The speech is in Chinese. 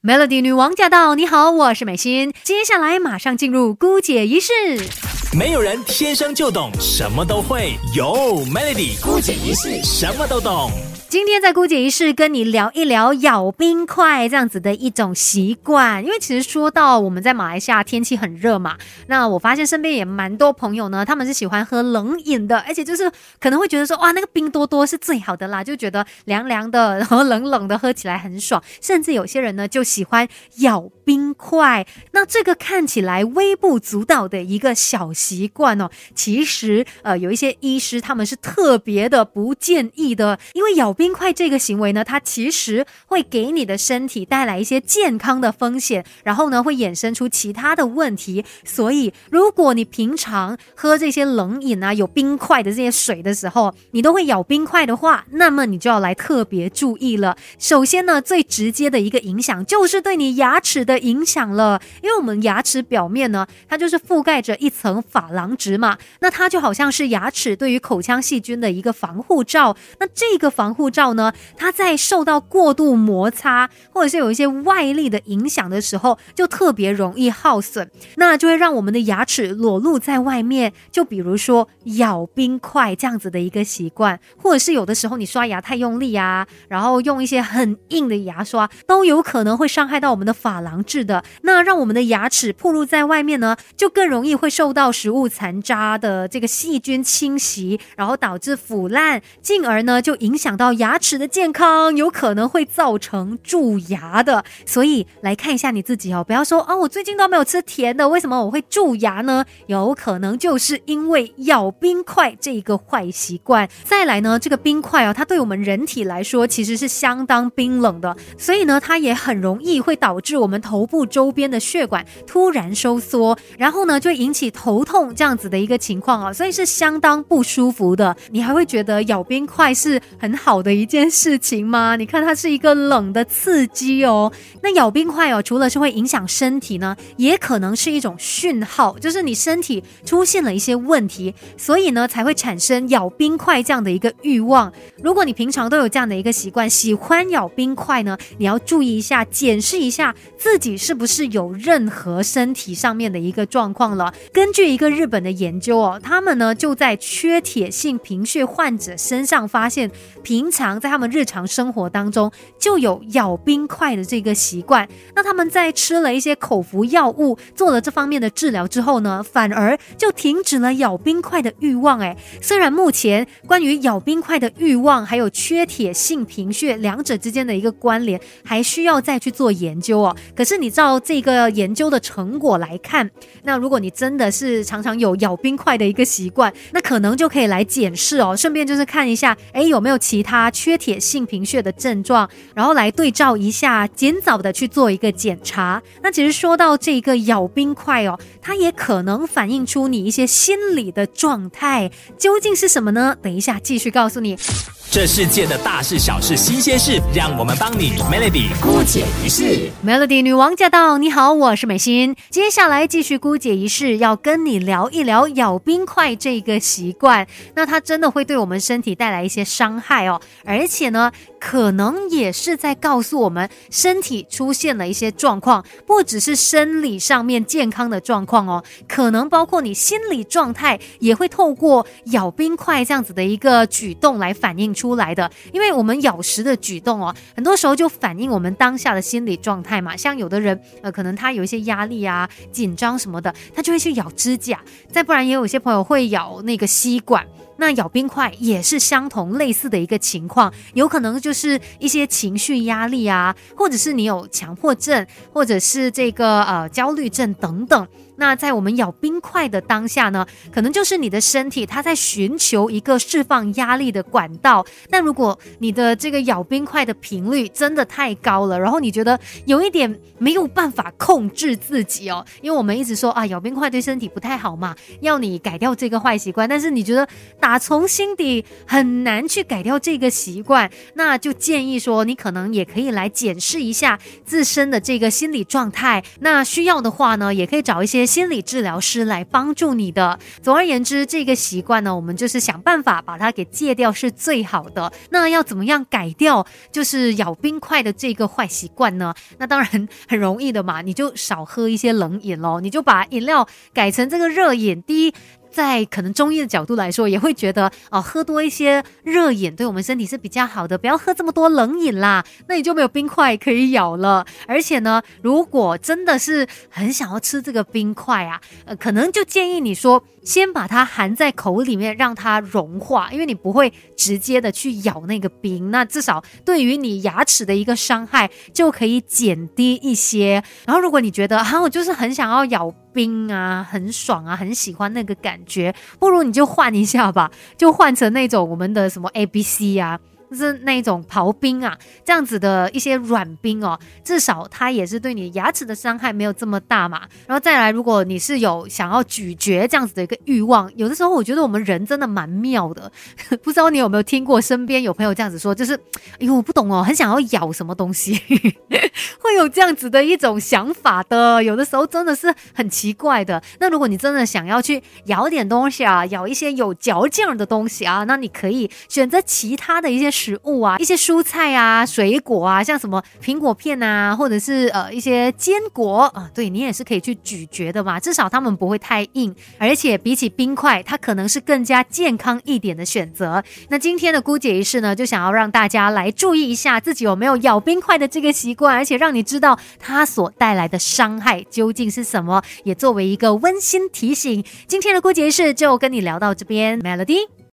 Melody 女王驾到！你好，我是美心。接下来马上进入姑姐仪式。没有人天生就懂什么都会，有 Melody 姑姐仪式什么都懂。今天在姑姐仪式跟你聊一聊咬冰块这样子的一种习惯，因为其实说到我们在马来西亚天气很热嘛，那我发现身边也蛮多朋友呢，他们是喜欢喝冷饮的，而且就是可能会觉得说哇那个冰多多是最好的啦，就觉得凉凉的然后冷冷的喝起来很爽，甚至有些人呢就喜欢咬冰块。那这个看起来微不足道的一个小习惯哦，其实呃有一些医师他们是特别的不建议的，因为咬。冰块这个行为呢，它其实会给你的身体带来一些健康的风险，然后呢会衍生出其他的问题。所以，如果你平常喝这些冷饮啊，有冰块的这些水的时候，你都会咬冰块的话，那么你就要来特别注意了。首先呢，最直接的一个影响就是对你牙齿的影响了，因为我们牙齿表面呢，它就是覆盖着一层珐琅质嘛，那它就好像是牙齿对于口腔细菌的一个防护罩。那这个防护罩呢，它在受到过度摩擦或者是有一些外力的影响的时候，就特别容易耗损，那就会让我们的牙齿裸露在外面。就比如说咬冰块这样子的一个习惯，或者是有的时候你刷牙太用力啊，然后用一些很硬的牙刷，都有可能会伤害到我们的珐琅质的。那让我们的牙齿暴露在外面呢，就更容易会受到食物残渣的这个细菌侵袭，然后导致腐烂，进而呢就影响到。牙齿的健康有可能会造成蛀牙的，所以来看一下你自己哦，不要说啊，我最近都没有吃甜的，为什么我会蛀牙呢？有可能就是因为咬冰块这一个坏习惯。再来呢，这个冰块哦，它对我们人体来说其实是相当冰冷的，所以呢，它也很容易会导致我们头部周边的血管突然收缩，然后呢，就引起头痛这样子的一个情况啊，所以是相当不舒服的。你还会觉得咬冰块是很好的。的一件事情吗？你看，它是一个冷的刺激哦。那咬冰块哦，除了是会影响身体呢，也可能是一种讯号，就是你身体出现了一些问题，所以呢才会产生咬冰块这样的一个欲望。如果你平常都有这样的一个习惯，喜欢咬冰块呢，你要注意一下，检视一下自己是不是有任何身体上面的一个状况了。根据一个日本的研究哦，他们呢就在缺铁性贫血患者身上发现平。常在他们日常生活当中就有咬冰块的这个习惯，那他们在吃了一些口服药物，做了这方面的治疗之后呢，反而就停止了咬冰块的欲望。哎，虽然目前关于咬冰块的欲望还有缺铁性贫血两者之间的一个关联还需要再去做研究哦，可是你照这个研究的成果来看，那如果你真的是常常有咬冰块的一个习惯，那可能就可以来检视哦，顺便就是看一下，哎，有没有其他。缺铁性贫血的症状，然后来对照一下，尽早的去做一个检查。那其实说到这个咬冰块哦，它也可能反映出你一些心理的状态，究竟是什么呢？等一下继续告诉你。这世界的大事小事新鲜事，让我们帮你 Melody 姑姐一世。Melody 女王驾到！你好，我是美心。接下来继续姑姐一世，要跟你聊一聊咬冰块这个习惯。那它真的会对我们身体带来一些伤害哦，而且呢。可能也是在告诉我们，身体出现了一些状况，不只是生理上面健康的状况哦，可能包括你心理状态也会透过咬冰块这样子的一个举动来反映出来的。因为我们咬食的举动哦，很多时候就反映我们当下的心理状态嘛。像有的人，呃，可能他有一些压力啊、紧张什么的，他就会去咬指甲；再不然，也有一些朋友会咬那个吸管。那咬冰块也是相同类似的一个情况，有可能就是一些情绪压力啊，或者是你有强迫症，或者是这个呃焦虑症等等。那在我们咬冰块的当下呢，可能就是你的身体它在寻求一个释放压力的管道。那如果你的这个咬冰块的频率真的太高了，然后你觉得有一点没有办法控制自己哦，因为我们一直说啊，咬冰块对身体不太好嘛，要你改掉这个坏习惯。但是你觉得打从心底很难去改掉这个习惯，那就建议说你可能也可以来检视一下自身的这个心理状态。那需要的话呢，也可以找一些。心理治疗师来帮助你的。总而言之，这个习惯呢，我们就是想办法把它给戒掉是最好的。那要怎么样改掉就是咬冰块的这个坏习惯呢？那当然很容易的嘛，你就少喝一些冷饮喽，你就把饮料改成这个热饮。第一。在可能中医的角度来说，也会觉得哦，喝多一些热饮对我们身体是比较好的，不要喝这么多冷饮啦，那你就没有冰块可以咬了。而且呢，如果真的是很想要吃这个冰块啊，呃，可能就建议你说，先把它含在口里面，让它融化，因为你不会直接的去咬那个冰，那至少对于你牙齿的一个伤害就可以减低一些。然后，如果你觉得啊，我就是很想要咬。冰啊，很爽啊，很喜欢那个感觉。不如你就换一下吧，就换成那种我们的什么 A B C 啊。就是那种刨冰啊，这样子的一些软冰哦，至少它也是对你牙齿的伤害没有这么大嘛。然后再来，如果你是有想要咀嚼这样子的一个欲望，有的时候我觉得我们人真的蛮妙的。不知道你有没有听过，身边有朋友这样子说，就是哎呦，我不懂哦，很想要咬什么东西，会有这样子的一种想法的。有的时候真的是很奇怪的。那如果你真的想要去咬点东西啊，咬一些有嚼劲的东西啊，那你可以选择其他的一些。食物啊，一些蔬菜啊，水果啊，像什么苹果片啊，或者是呃一些坚果啊，对你也是可以去咀嚼的嘛，至少它们不会太硬，而且比起冰块，它可能是更加健康一点的选择。那今天的姑姐仪式呢，就想要让大家来注意一下自己有没有咬冰块的这个习惯，而且让你知道它所带来的伤害究竟是什么，也作为一个温馨提醒。今天的姑姐仪式就跟你聊到这边，Melody。